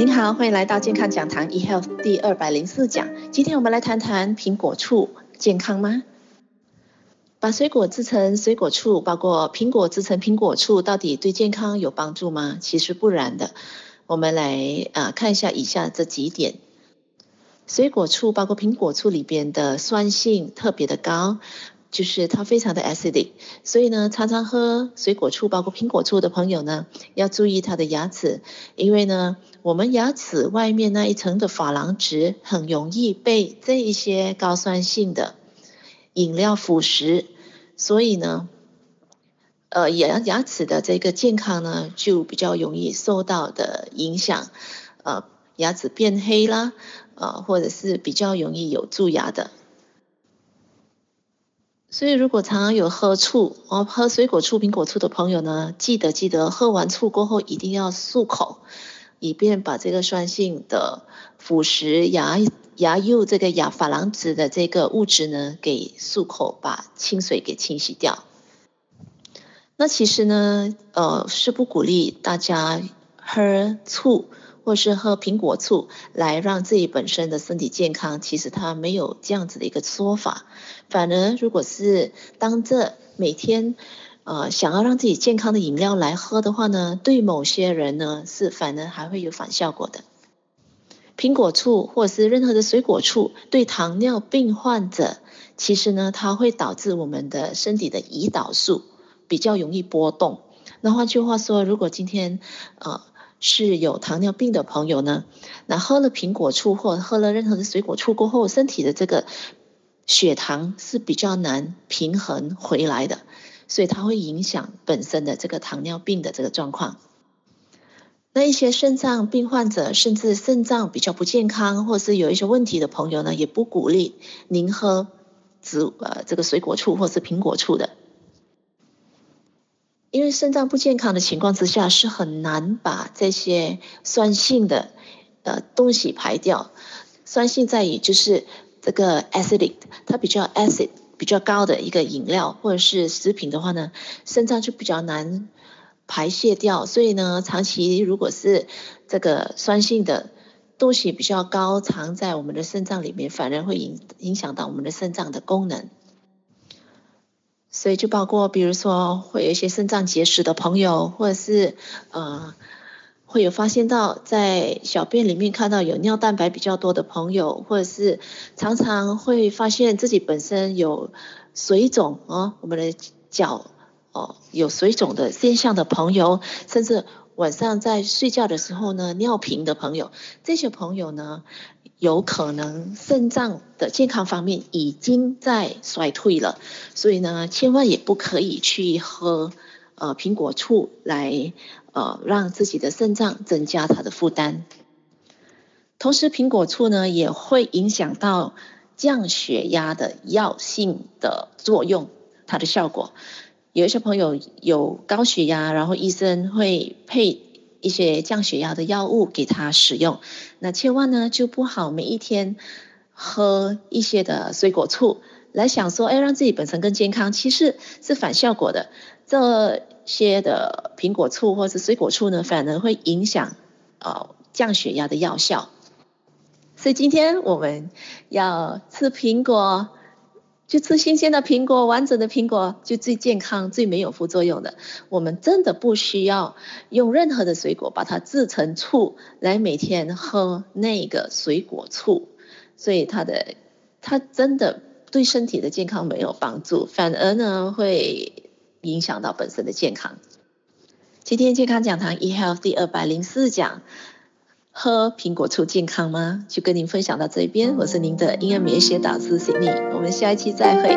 您好，欢迎来到健康讲堂 eHealth 第二百零四讲。今天我们来谈谈苹果醋健康吗？把水果制成水果醋，包括苹果制成苹果醋，到底对健康有帮助吗？其实不然的。我们来啊、看一下以下这几点。水果醋包括苹果醋里边的酸性特别的高。就是它非常的 acidic，所以呢，常常喝水果醋，包括苹果醋的朋友呢，要注意他的牙齿，因为呢，我们牙齿外面那一层的珐琅质很容易被这一些高酸性的饮料腐蚀，所以呢，呃，牙牙齿的这个健康呢，就比较容易受到的影响，呃，牙齿变黑啦，呃，或者是比较容易有蛀牙的。所以，如果常常有喝醋哦，喝水果醋、苹果醋的朋友呢，记得记得喝完醋过后一定要漱口，以便把这个酸性的腐蚀牙牙釉这个牙珐琅质的这个物质呢，给漱口，把清水给清洗掉。那其实呢，呃，是不鼓励大家喝醋。或是喝苹果醋来让自己本身的身体健康，其实它没有这样子的一个说法。反而，如果是当这每天呃想要让自己健康的饮料来喝的话呢，对某些人呢是反而还会有反效果的。苹果醋或是任何的水果醋，对糖尿病患者，其实呢它会导致我们的身体的胰岛素比较容易波动。那换句话说，如果今天呃。是有糖尿病的朋友呢，那喝了苹果醋或喝了任何的水果醋过后，身体的这个血糖是比较难平衡回来的，所以它会影响本身的这个糖尿病的这个状况。那一些肾脏病患者，甚至肾脏比较不健康或是有一些问题的朋友呢，也不鼓励您喝植呃这个水果醋或是苹果醋的。因为肾脏不健康的情况之下，是很难把这些酸性的呃东西排掉。酸性在于就是这个 acidic，它比较 acid 比较高的一个饮料或者是食品的话呢，肾脏就比较难排泄掉。所以呢，长期如果是这个酸性的东西比较高，藏在我们的肾脏里面，反而会影影响到我们的肾脏的功能。所以就包括，比如说会有一些肾脏结石的朋友，或者是呃会有发现到在小便里面看到有尿蛋白比较多的朋友，或者是常常会发现自己本身有水肿啊，我们的脚哦有水肿的现象的朋友，甚至晚上在睡觉的时候呢尿频的朋友，这些朋友呢。有可能肾脏的健康方面已经在衰退了，所以呢，千万也不可以去喝呃苹果醋来呃让自己的肾脏增加它的负担。同时，苹果醋呢也会影响到降血压的药性的作用，它的效果。有一些朋友有高血压，然后医生会配。一些降血压的药物给他使用，那千万呢就不好每一天喝一些的水果醋来想说，哎，让自己本身更健康，其实是反效果的。这些的苹果醋或者水果醋呢，反而会影响呃降血压的药效。所以今天我们要吃苹果。就吃新鲜的苹果，完整的苹果就最健康、最没有副作用的。我们真的不需要用任何的水果把它制成醋来每天喝那个水果醋，所以它的它真的对身体的健康没有帮助，反而呢会影响到本身的健康。今天健康讲堂 eHealth 第二百零四讲。喝苹果醋健康吗？就跟您分享到这边我是您的婴儿免疫学导师 cindy 我们下一期再会。